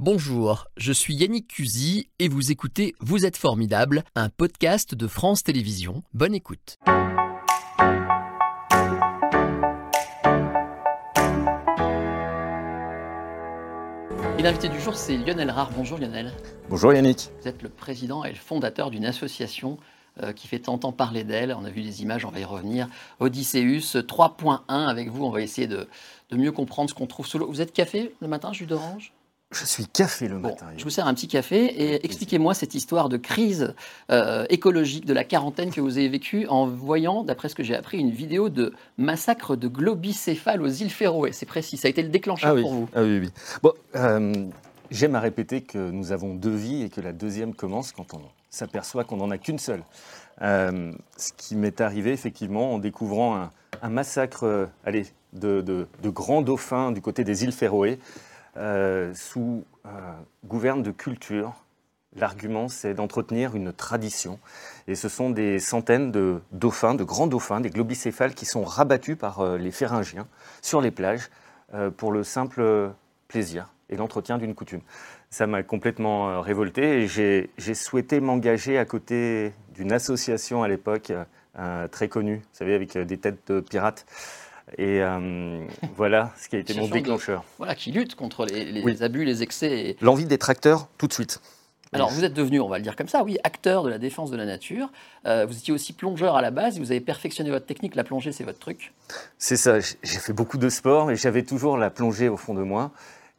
Bonjour, je suis Yannick Cusy et vous écoutez Vous êtes formidable, un podcast de France Télévisions. Bonne écoute. Et l'invité du jour, c'est Lionel Rare. Bonjour Lionel. Bonjour Yannick. Vous êtes le président et le fondateur d'une association euh, qui fait tant parler d'elle. On a vu des images, on va y revenir. Odysseus 3.1 avec vous. On va essayer de, de mieux comprendre ce qu'on trouve sous l'eau. Vous êtes café le matin, jus d'orange? Je suis café le Bon, matin. je vous sers un petit café et expliquez-moi cette histoire de crise euh, écologique de la quarantaine que vous avez vécue en voyant, d'après ce que j'ai appris, une vidéo de massacre de globicéphales aux îles Féroé. C'est précis, ça a été le déclencheur Ah oui, pour vous. ah oui, oui. Bon, euh, j'aime à répéter que nous avons deux vies et que la deuxième commence quand on s'aperçoit qu'on n'en a qu'une seule. Euh, ce qui m'est arrivé effectivement en découvrant un, un massacre allez, de, de- de grands dauphins du côté des îles Féroé euh, sous euh, gouverne de culture. L'argument, c'est d'entretenir une tradition. Et ce sont des centaines de dauphins, de grands dauphins, des globicéphales, qui sont rabattus par euh, les Féringiens sur les plages euh, pour le simple plaisir et l'entretien d'une coutume. Ça m'a complètement révolté et j'ai souhaité m'engager à côté d'une association à l'époque très connue, vous savez, avec des têtes de pirates. Et euh, voilà ce qui a été mon de- déclencheur. Voilà, qui lutte contre les, les Oui. abus, les excès. et- L'envie d'être acteur, tout de suite. Alors, vous êtes devenu, on va le dire comme ça, oui, acteur de la défense de la nature. Euh, vous étiez aussi plongeur à la base. Vous avez perfectionné votre technique. La plongée, c'est votre truc. C'est ça, j'ai fait beaucoup de sport, mais j'avais toujours la plongée au fond de moi.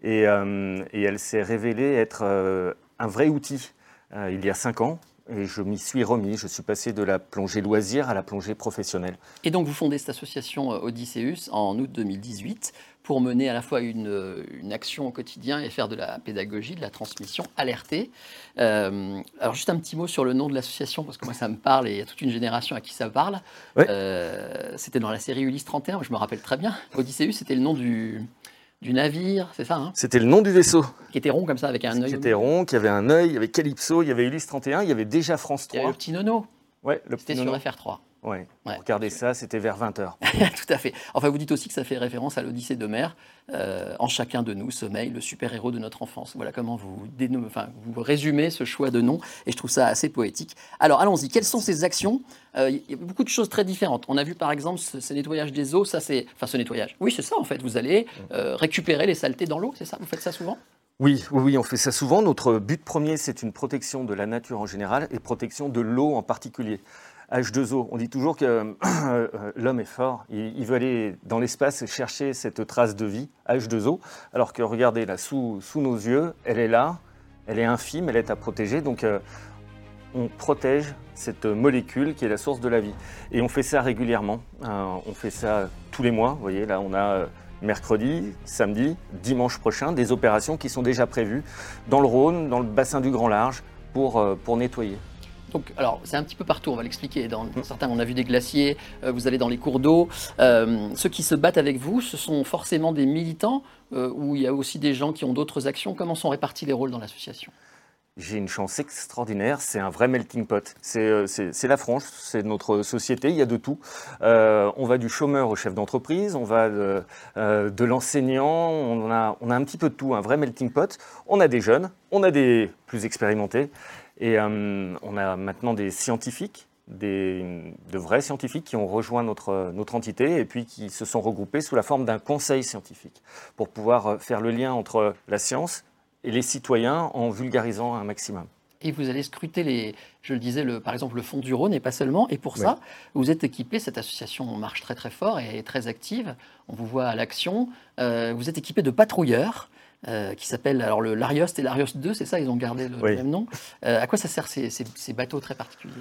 Et, euh, et elle s'est révélée être euh, un vrai outil euh, il y a cinq ans. Et je m'y suis remis. Je suis passé de la plongée loisir à la plongée professionnelle. Et donc, vous fondez cette association euh, Odysseus en août 2018 pour mener à la fois une, euh, une action au quotidien et faire de la pédagogie, de la transmission, alerter. Euh, alors, juste un petit mot sur le nom de l'association, parce que moi, ça me parle et il y a toute une génération à qui ça parle. Ouais. Euh, c'était dans la série Ulysse 31, je me rappelle très bien. Odysseus, c'était le nom du, du navire, c'est ça, hein, C'était le nom du vaisseau. qui était rond comme ça, avec un œil. qui était rond, qui avait un œil. Il y avait Calypso, il y avait Ulysse 31, il y avait déjà France Il y avait 3. le petit nono, Ouais, le c'était sur nono. FR3. Ouais. Regardez ça, c'était vers 20h. Tout à fait. Enfin, vous dites aussi que ça fait référence à l'Odyssée d'Homère. Euh, en chacun de nous sommeille le super-héros de notre enfance. Voilà comment vous, enfin, vous résumez ce choix de nom, et je trouve ça assez poétique. Alors, allons-y. Quelles sont ces actions? Euh, Il y a beaucoup de choses très différentes. On a vu, par exemple, ce, ce nettoyage des eaux. Ça, c'est, enfin, ce nettoyage. Oui, c'est ça, en fait. Vous allez euh, récupérer les saletés dans l'eau, c'est ça? Vous faites ça souvent? Oui, oui, oui, on fait ça souvent. Notre but premier, c'est une protection de la nature en général et protection de l'eau en particulier. H2O, on dit toujours que euh, l'homme est fort, il, veut aller dans l'espace chercher cette trace de vie, H2O, alors que regardez là, sous, nos yeux, elle est là, elle est infime, elle est à protéger, donc euh, on protège cette molécule qui est la source de la vie. Et on fait ça régulièrement, Euh, on fait ça tous les mois, vous voyez, là on a... mercredi, samedi, dimanche prochain, des opérations qui sont déjà prévues dans le Rhône, dans le bassin du Grand Large, pour nettoyer. Donc, alors, c'est un petit peu partout, on va l'expliquer. Dans certains, on a vu des glaciers, euh, vous allez dans les cours d'eau. Euh, ceux qui se battent avec vous, ce sont forcément des militants euh, ou il y a aussi des gens qui ont d'autres actions. Comment sont répartis les rôles dans l'association? J'ai une chance extraordinaire, c'est un vrai melting pot. C'est la France, c'est notre société, il y a de tout. Euh, on va du chômeur au chef d'entreprise, on va de, euh, de l'enseignant, on a, on a un petit peu de tout, un vrai melting pot. On a des jeunes, on a des plus expérimentés, et euh, on a maintenant des scientifiques, des, de vrais scientifiques qui ont rejoint notre, notre entité et puis qui se sont regroupés sous la forme d'un conseil scientifique pour pouvoir euh, faire le lien entre la science et les citoyens en vulgarisant un maximum. Et vous allez scruter les, je le disais, le, par exemple le fond du Rhône et pas seulement. Et pour ça, vous êtes équipé, cette association marche très très fort et est très active. On vous voit à l'action. Euh, vous êtes équipé de patrouilleurs. Euh, qui s'appellent alors le l'Arios et l'Arios 2, c'est ça, ils ont gardé le Oui. même nom. Euh, à quoi ça sert ces, ces- ces bateaux très particuliers?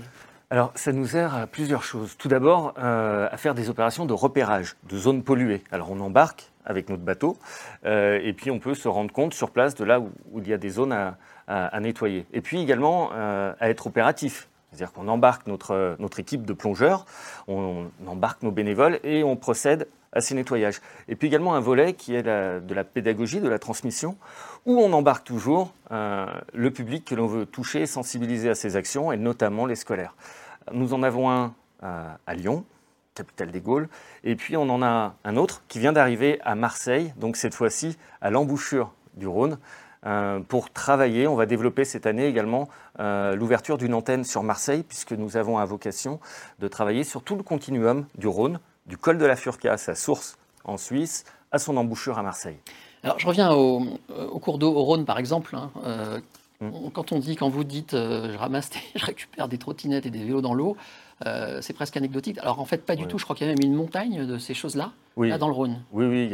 Alors, ça nous sert à plusieurs choses. Tout d'abord, euh, à faire des opérations de repérage de zones polluées. Alors, on embarque avec notre bateau, euh, et puis on peut se rendre compte sur place de là où, où il y a des zones à, à- à nettoyer. Et puis également euh, à être opératif. C'est-à-dire qu'on embarque notre, équipe de plongeurs, on, embarque nos bénévoles et on procède à ces nettoyages. Et puis également un volet qui est de la pédagogie, de la transmission, où on embarque toujours euh, le public que l'on veut toucher et sensibiliser à ces actions, et notamment les scolaires. Nous en avons un euh, à Lyon, capitale des Gaules, et puis on en a un autre qui vient d'arriver à Marseille, donc cette fois-ci à l'embouchure du Rhône, pour travailler. On va développer cette année également euh, l'ouverture d'une antenne sur Marseille, puisque nous avons à vocation de travailler sur tout le continuum du Rhône, du col de la Furca, sa source en Suisse, à son embouchure à Marseille. Alors je reviens au, cours d'eau, au Rhône par exemple. Hein, euh, mm. Quand on dit, quand vous dites je ramasse, je récupère des trottinettes et des vélos dans l'eau, euh, c'est presque anecdotique. Alors en fait, pas du tout. Je crois qu'il y a même une montagne de ces choses-là, là dans le Rhône. Oui, oui.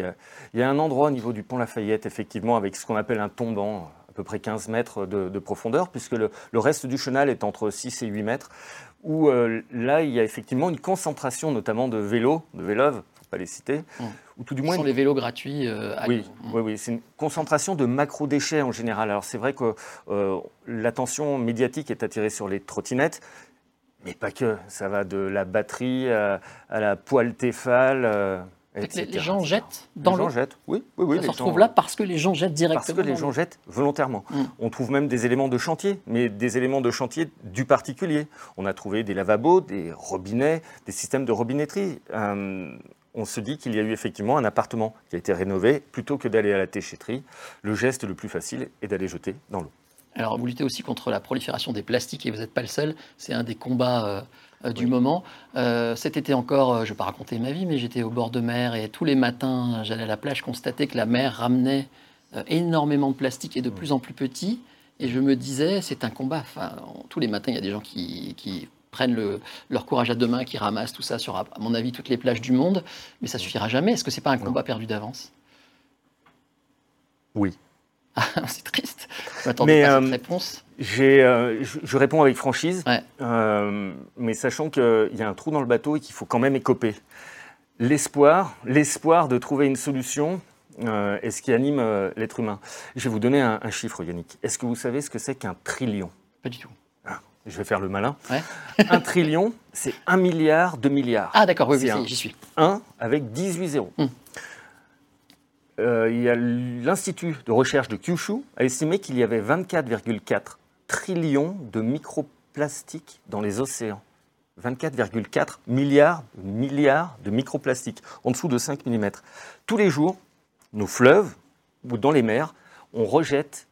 Il y, a, un endroit au niveau du pont Lafayette, effectivement, avec ce qu'on appelle un tombant, à peu près 15 mètres de, profondeur, puisque le, reste du chenal est entre 6 et 8 mètres, où euh, là, il y a effectivement une concentration, notamment de vélos, de vélove, faut pas les citer, hum. ou tout du moins... Ce sont les vélos gratuits euh, oui, oui, oui, c'est une concentration de macro-déchets en général. Alors c'est vrai que l'attention médiatique est attirée sur les trottinettes, mais pas que, ça va de la batterie à, la poêle Tefal. Euh, les, gens jettent dans l'eau. Les gens jettent, oui. oui, oui ça se retrouve là parce que les gens jettent directement. Parce que les gens jettent volontairement. Mm. On trouve même des éléments de chantier, mais des éléments de chantier du particulier. On a trouvé des lavabos, des robinets, des systèmes de robinetterie. Euh, on se dit qu'il y a eu effectivement un appartement qui a été rénové. Plutôt que d'aller à la déchetterie, le geste le plus facile est d'aller jeter dans l'eau. Alors, vous luttez aussi contre la prolifération des plastiques et vous n'êtes pas le seul. C'est un des combats euh, euh, du moment. Euh, cet été encore, je ne vais pas raconter ma vie, mais j'étais au bord de mer et tous les matins, j'allais à la plage constater que la mer ramenait énormément de plastique et de plus en plus petit. Et je me disais, c'est un combat. Enfin, tous les matins, il y a des gens qui, prennent leur courage à deux mains, qui ramassent tout ça sur, à mon avis, toutes les plages du monde. Mais ça suffira jamais. Est-ce que c'est pas un combat perdu d'avance? Oui. c'est triste. Je m'attendais pas à cette euh, réponse. Euh, je, réponds avec franchise, euh, mais sachant qu'il y a un trou dans le bateau et qu'il faut quand même écoper. L'espoir, l'espoir de trouver une solution est ce qui anime l'être humain. Je vais vous donner un, chiffre, Yannick. Est-ce que vous savez ce que c'est qu'un trillion? Pas du tout. Je vais faire le malin. un trillion, c'est un milliard de milliards. Ah d'accord, oui, j'y suis. Un avec 18 zéros. Hum. Euh, il y a l'Institut de recherche de Kyushu a estimé qu'il y avait 24,4 trillions de microplastiques dans les océans. 24,4 milliards, milliards de microplastiques, en dessous de 5 mm. Tous les jours, nos fleuves ou dans les mers, on rejette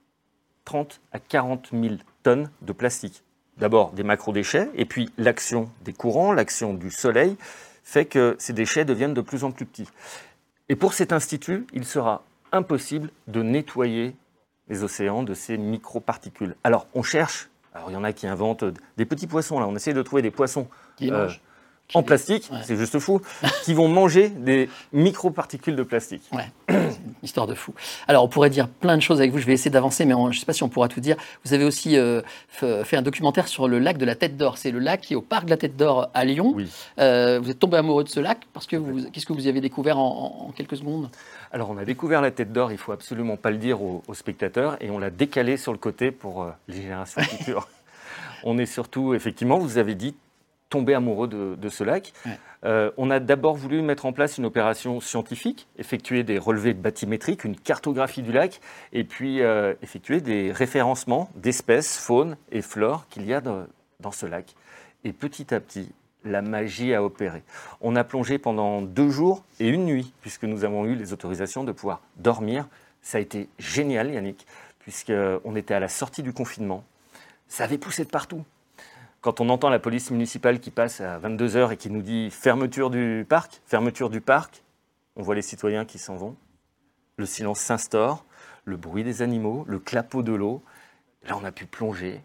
30 à 40 000 tonnes de plastique. D'abord des macro-déchets, et puis l'action des courants, l'action du soleil, fait que ces déchets deviennent de plus en plus petits. Et pour cet institut, il sera impossible de nettoyer les océans de ces microparticules. Alors, on cherche, alors il y en a qui inventent des petits poissons, là, on essaie de trouver des poissons euh, en plastique, c'est juste fou, qui vont manger des microparticules de plastique. Ouais, histoire de fou. Alors, on pourrait dire plein de choses avec vous, je vais essayer d'avancer, mais je ne sais pas si on pourra tout dire. Vous avez aussi euh, fait un documentaire sur le lac de la Tête d'Or. C'est le lac qui est au parc de la Tête d'Or à Lyon. Oui. Euh, vous êtes tombé amoureux de ce lac parce que vous, qu'est-ce que vous y avez découvert en, quelques secondes? Alors, on a découvert la Tête d'Or, il faut absolument pas le dire aux, spectateurs, et on l'a décalé sur le côté pour euh, les générations futures. on est surtout, effectivement, vous avez dit, tombé amoureux de, ce lac. Euh, on a d'abord voulu mettre en place une opération scientifique, effectuer des relevés bathymétriques, une cartographie du lac, et puis euh, effectuer des référencements d'espèces, faune et flore qu'il y a dans, ce lac. Et petit à petit, la magie a opéré. On a plongé pendant deux jours et une nuit, puisque nous avons eu les autorisations de pouvoir dormir. Ça a été génial, Yannick, puisqu'on était à la sortie du confinement. Ça avait poussé de partout. Quand on entend la police municipale qui passe à 22h et qui nous dit fermeture du parc, fermeture du parc, on voit les citoyens qui s'en vont. Le silence s'instaure, le bruit des animaux, le clapot de l'eau. Là, on a pu plonger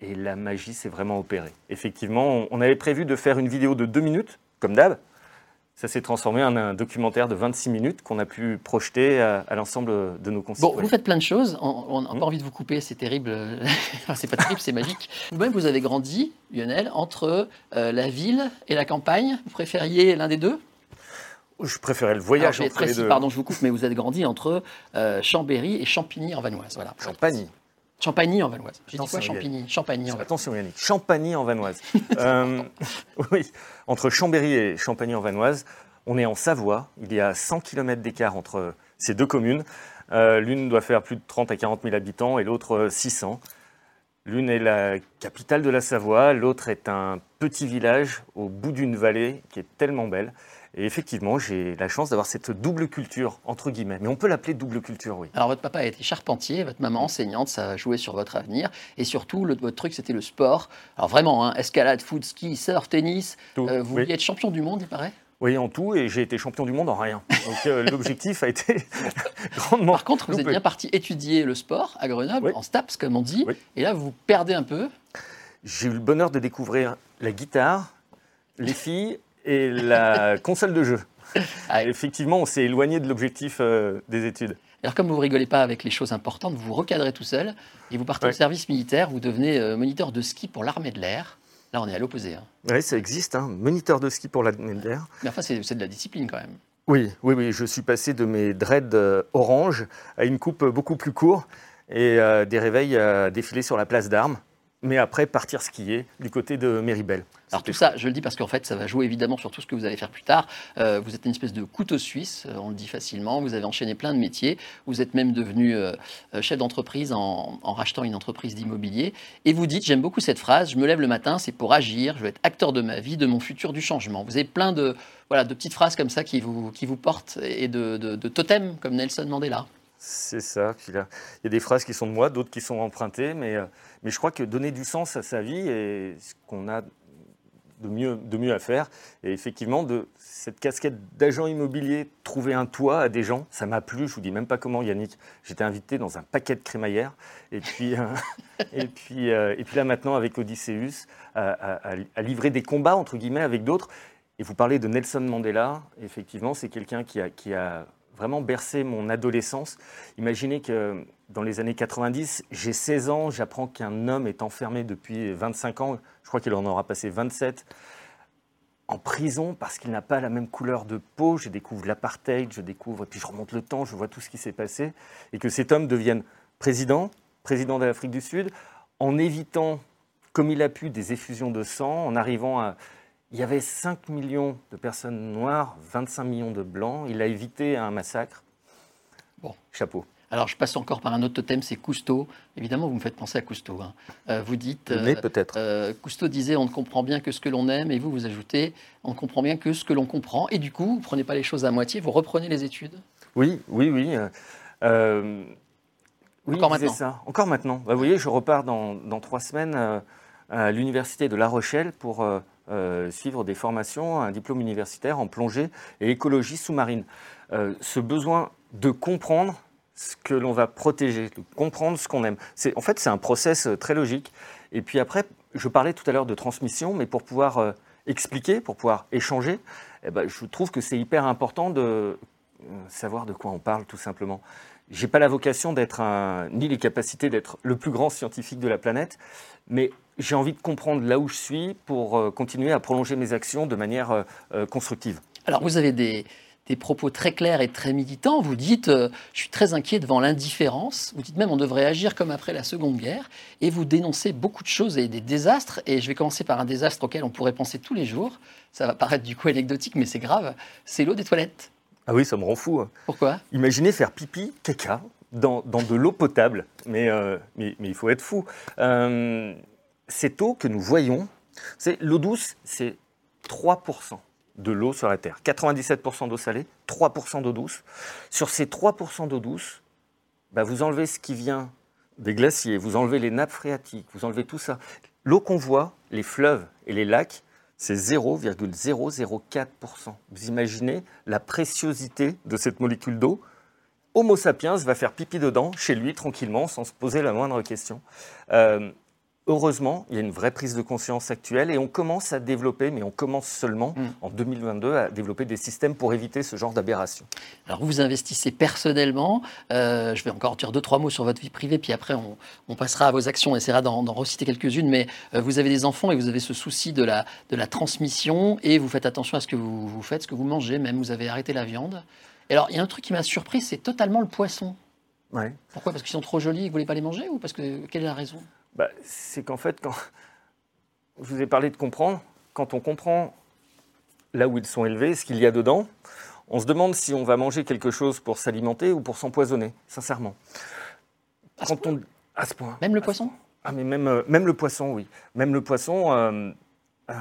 et la magie s'est vraiment opérée. Effectivement, on avait prévu de faire une vidéo de deux minutes, comme d'hab, ça s'est transformé en un documentaire de 26 minutes qu'on a pu projeter à, l'ensemble de nos concitoyens. Bon, vous faites plein de choses. On n'a pas hmm. envie de vous couper, c'est terrible. c'est pas terrible, c'est magique. Vous-même, vous avez grandi, Lionel, entre euh, la ville et la campagne. Vous préfériez l'un des deux? Je préférais le voyage entre les deux. Pardon, je vous coupe, mais vous êtes grandi entre euh, Chambéry et Champigny en Vanoise. Voilà. Champagny. Champagny en Vanoise. J'ai dit quoi Champigny Champagny en Vanoise. Attention Yannick, Champagny en Vanoise. Euh, oui, entre Chambéry et Champagny en Vanoise, on est en Savoie. Il y a 100 km d'écart entre ces deux communes. Euh, l'une doit faire plus de 30 à 40 000 habitants et l'autre 600. Euh, L'une est la capitale de la Savoie, l'autre est un petit village au bout d'une vallée qui est tellement belle. Et effectivement, j'ai la chance d'avoir cette double culture, entre guillemets. Mais on peut l'appeler double culture, oui. Alors, votre papa a été charpentier, votre maman enseignante, ça a joué sur votre avenir. Et surtout, le, votre truc, c'était le sport. Alors, vraiment, hein, escalade, foot, ski, surf, tennis. Tout, Euh, vous oui. vouliez être champion du monde, il paraît? Oui, en tout, et j'ai été champion du monde en rien. Donc euh, l'objectif a été grandement. Par contre, vous êtes bien parti étudier le sport à Grenoble, Oui. en STAPS, comme on dit. Oui. Et là, vous perdez un peu. J'ai eu le bonheur de découvrir la guitare, les filles et la console de jeu. Ah, Effectivement, on s'est éloigné de l'objectif euh, des études. Alors, comme vous ne rigolez pas avec les choses importantes, vous vous recadrez tout seul et vous partez au Ouais. service militaire. Vous devenez euh, moniteur de ski pour l'armée de l'air. Là, on est à l'opposé. hein. Oui, ça existe, hein, moniteur de ski pour la d'air. Mais enfin, c'est de la discipline quand même. Oui, oui, oui, je suis passé de mes dreads euh, orange à une coupe beaucoup plus courte et des réveils à défiler sur la place d'armes. Mais après, partir skier du côté de Méribel. Alors tout ça, je le dis parce qu'en fait, ça va jouer évidemment sur tout ce que vous allez faire plus tard. Euh, vous êtes une espèce de couteau suisse, euh, on le dit facilement. Vous avez enchaîné plein de métiers. Vous êtes même devenu euh, euh, chef d'entreprise en, en rachetant une entreprise d'immobilier. Et vous dites, j'aime beaucoup cette phrase, je me lève le matin, c'est pour agir, je veux être acteur de ma vie, de mon futur, du changement. Vous avez plein de, voilà, de petites phrases comme ça qui vous, qui vous portent et de, de- de totems comme Nelson Mandela. C'est ça. Il y a des phrases qui sont de moi, d'autres qui sont empruntées, mais, euh, je crois que donner du sens à sa vie est ce qu'on a de mieux, à faire. Et effectivement, de cette casquette d'agent immobilier, trouver un toit à des gens, ça m'a plu. Je vous dis même pas comment, Yannick. J'étais invité dans un paquet de crémaillère. Et puis, euh, et puis, euh, et puis là, maintenant, avec Odysseus, à- à livrer des combats, entre guillemets, avec d'autres. Et vous parlez de Nelson Mandela. Effectivement, c'est quelqu'un qui a, qui a vraiment bercé mon adolescence. Imaginez que dans les années 90, j'ai 16 ans, j'apprends qu'un homme est enfermé depuis 25 ans, je crois qu'il en aura passé 27, en prison parce qu'il n'a pas la même couleur de peau. Je découvre l'apartheid, je découvre, et puis je remonte le temps, je vois tout ce qui s'est passé, et que cet homme devienne président, président de l'Afrique du Sud, en évitant, comme il a pu, des effusions de sang, en arrivant à... Il y avait 5 millions de personnes noires, 25 millions de blancs. Il a évité un massacre. Bon. Chapeau. Alors je passe encore par un autre totem, c'est Cousteau. Évidemment, vous me faites penser à Cousteau. hein. Euh, vous dites... Mais euh, peut-être. Euh, Cousteau disait on ne comprend bien que ce que l'on aime, et vous, vous ajoutez on ne comprend bien que ce que l'on comprend. Et du coup, vous ne prenez pas les choses à moitié, vous reprenez les études? Oui, oui, oui. oui, Encore maintenant. ça. Encore maintenant. Bah, vous voyez, je repars dans, dans trois semaines à l'université de La Rochelle pour euh, suivre des formations, un diplôme universitaire en plongée et écologie sous-marine. Euh, ce besoin de comprendre ce que l'on va protéger, de comprendre ce qu'on aime. C'est, en fait, c'est un process euh, très logique. Et puis après, je parlais tout à l'heure de transmission, mais pour pouvoir expliquer, pour pouvoir échanger, eh ben, je trouve que c'est hyper important de savoir de quoi on parle, tout simplement. J'ai pas la vocation d'être ni les capacités d'être le plus grand scientifique de la planète, mais j'ai envie de comprendre là où je suis pour euh, continuer à prolonger mes actions de manière euh, euh, constructive. Alors vous avez des, des propos très clairs et très militants. Vous dites je suis très inquiet devant l'indifférence. Vous dites même on devrait agir comme après la Seconde Guerre. Et vous dénoncez beaucoup de choses et des désastres. Et je vais commencer par un désastre auquel on pourrait penser tous les jours. Ça va paraître du coup anecdotique, mais c'est grave. C'est l'eau des toilettes. Ah oui, ça me rend fou. hein. Pourquoi? Imaginez faire pipi, caca, dans, dans de l'eau potable. Mais, euh, mais, mais il faut être fou. Euh, cette eau que nous voyons, c'est l'eau douce, c'est 3% de l'eau sur la Terre. 97% d'eau salée, 3% d'eau douce. Sur ces 3% d'eau douce, bah, vous enlevez ce qui vient des glaciers, vous enlevez les nappes phréatiques, vous enlevez tout ça. L'eau qu'on voit, les fleuves et les lacs, c'est 0,004%. Vous imaginez la préciosité de cette molécule d'eau? Homo sapiens va faire pipi dedans, chez lui, tranquillement, sans se poser la moindre question. Euh, heureusement, il y a une vraie prise de conscience actuelle et on commence à développer, mais on commence seulement Mm. en 2022 à développer des systèmes pour éviter ce genre d'aberration. Alors vous investissez personnellement. Euh, je vais encore dire deux trois mots sur votre vie privée, puis après on, on passera à vos actions. On essaiera d'en reciter quelques-unes. Mais euh, vous avez des enfants et vous avez ce souci de la de la transmission et vous faites attention à ce que vous, vous faites, ce que vous mangez. Même vous avez arrêté la viande. Et alors il y a un truc qui m'a surpris, c'est totalement le poisson. Ouais. Pourquoi? Parce qu'ils sont trop jolis et que vous voulez pas les manger ou parce que quelle est la raison? Bah, c'est qu'en fait, quand je vous ai parlé de comprendre, quand on comprend là où ils sont élevés, ce qu'il y a dedans, on se demande si on va manger quelque chose pour s'alimenter ou pour s'empoisonner, sincèrement. À ce Quand on, à ce point. Même le poisson Ah, mais même, euh, même le poisson, oui. Même le poisson, euh, euh,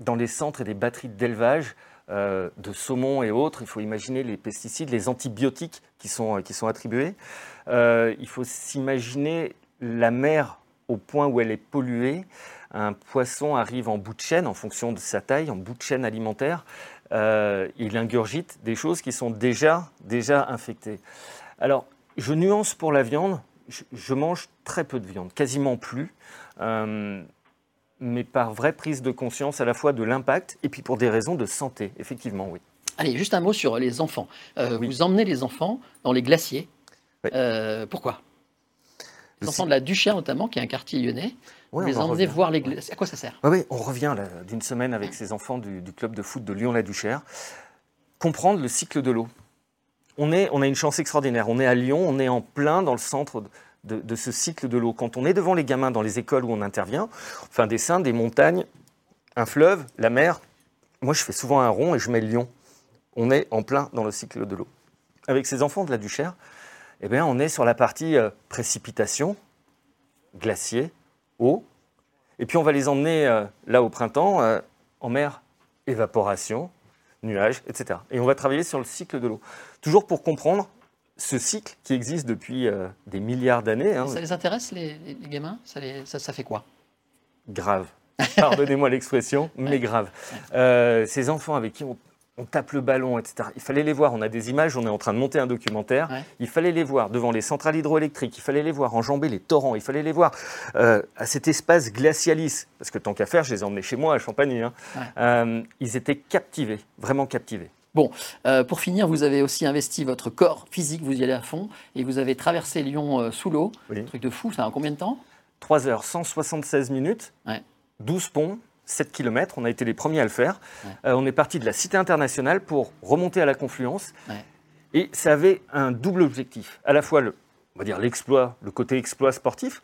dans les centres et des batteries d'élevage, de saumon et autres. Il faut imaginer les pesticides, les antibiotiques qui sont, qui sont attribués. il faut s'imaginer la mer au point où elle est polluée. Un poisson arrive en bout de chaîne, en fonction de sa taille, en bout de chaîne alimentaire. il ingurgite des choses qui sont déjà, déjà infectées. Alors, je nuance pour la viande. Je, mange très peu de viande, quasiment plus. Euh, mais par vraie prise de conscience à la fois de l'impact et puis pour des raisons de santé, effectivement, oui. Allez, juste un mot sur les enfants. Euh, vous emmenez les enfants dans les glaciers. Euh, pourquoi? Les enfants de la Duchère notamment, qui est un quartier lyonnais. vous les emmenez voir les glaciers. À quoi ça sert? Oui, on revient d'une semaine avec ces enfants du, du, club de foot de Lyon-la-Duchère. Comprendre le cycle de l'eau on, a une chance extraordinaire. On est à Lyon, on est en plein dans le centre de, ce cycle de l'eau. Quand on est devant les gamins dans les écoles où on intervient, enfin des dessin des montagnes, un fleuve, la mer. Moi, je fais souvent un rond et je mets Lyon. On est en plein dans le cycle de l'eau. Avec ces enfants de la Duchère, eh bien, on est sur la partie euh, précipitation, glacier, eau. Et puis on va les emmener euh, là au printemps, euh, en mer, évaporation, nuages, etc. Et on va travailler sur le cycle de l'eau. Toujours pour comprendre ce cycle qui existe depuis des milliards d'années. Hein. Ça les intéresse, les, gamins? Ça, ça, fait quoi? Grave. Pardonnez-moi l'expression, mais grave. Ces enfants avec qui on on tape le ballon, etc. Il fallait les voir. On a des images, on est en train de monter un documentaire. Il fallait les voir devant les centrales hydroélectriques. Il fallait les voir enjamber les torrents. Il fallait les voir euh, à cet espace glacialis. Parce que tant qu'à faire, je les ai emmenés chez moi à Champagny. Hein. Euh, ils étaient captivés, vraiment captivés. Bon, euh, pour finir, vous avez aussi investi votre corps physique, vous y allez à fond, et vous avez traversé Lyon sous l'eau. Un truc de fou, ça a combien de temps? 3 heures, 176 minutes, 12 ponts, 7 km. On a été les premiers à le faire. Euh, on est parti de la Cité internationale pour remonter à la confluence. Et ça avait un double objectif. À la fois, le, on va dire l'exploit, le côté exploit sportif,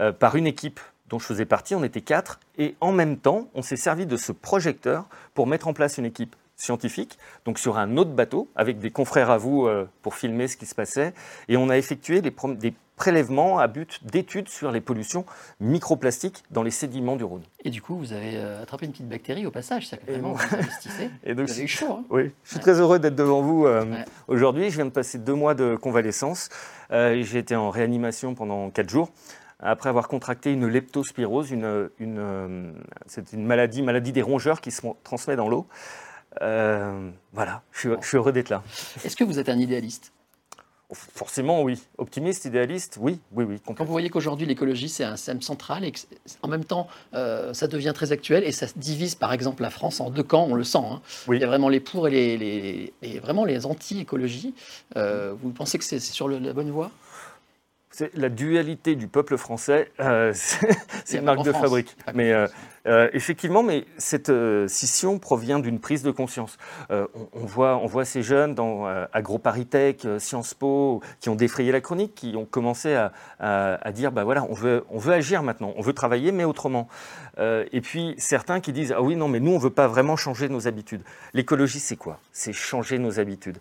euh, par une équipe dont je faisais partie, on était quatre, et en même temps, on s'est servi de ce projecteur pour mettre en place une équipe scientifique, donc sur un autre bateau, avec des confrères à vous euh, pour filmer ce qui se passait, et on a effectué des, des prélèvements à but d'études sur les pollutions microplastiques dans les sédiments du Rhône. Et du coup, vous avez euh, attrapé une petite bactérie au passage, ça vraiment vous investissez. Et donc, vous avez eu chaud. Hein oui, je suis très heureux d'être devant vous euh, aujourd'hui. Je viens de passer deux mois de convalescence. Euh, j'ai été en réanimation pendant quatre jours après avoir contracté une leptospirose, une, une c'est une maladie, maladie des rongeurs qui se transmet dans l'eau. voilà, je suis heureux d'être là. Est-ce que vous êtes un idéaliste? Forcément, oui. Optimiste, idéaliste, oui, oui, oui. Quand vous voyez qu'aujourd'hui l'écologie c'est un thème central et en même temps euh, ça devient très actuel et ça divise par exemple la France en deux camps, on le sent. Hein. Il y a vraiment les pour et les, vraiment les anti-écologie. Euh, vous pensez que c'est sur la bonne voie? La dualité du peuple français, euh, c'est une marque de fabrique. Mais euh, euh, effectivement, mais cette scission provient d'une prise de conscience. On, voit, on voit ces jeunes dans AgroParisTech, Sciences Po, qui ont défrayé la chronique, qui ont commencé à, à, dire, bah voilà, on veut, on veut agir maintenant, on veut travailler, mais autrement. et puis certains qui disent, ah oui, non, mais nous, on veut pas vraiment changer nos habitudes. L'écologie, c'est quoi? C'est changer nos habitudes.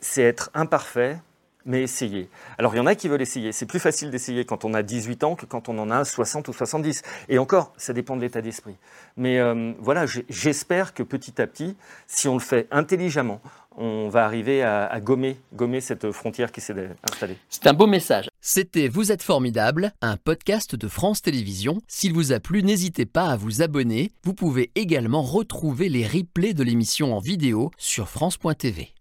c'est être imparfait, mais essayer. Alors il y en a qui veulent essayer. C'est plus facile d'essayer quand on a 18 ans que quand on en a 60 ou 70. Et encore, ça dépend de l'état d'esprit. Mais euh, voilà, j'espère que petit à petit, si on le fait intelligemment, on va arriver à, gommer, gommer cette frontière qui s'est installée. C'est un beau message. C'était Vous êtes formidable, un podcast de France Télévisions. S'il vous a plu, n'hésitez pas à vous abonner. Vous pouvez également retrouver les replays de l'émission en vidéo sur France.tv.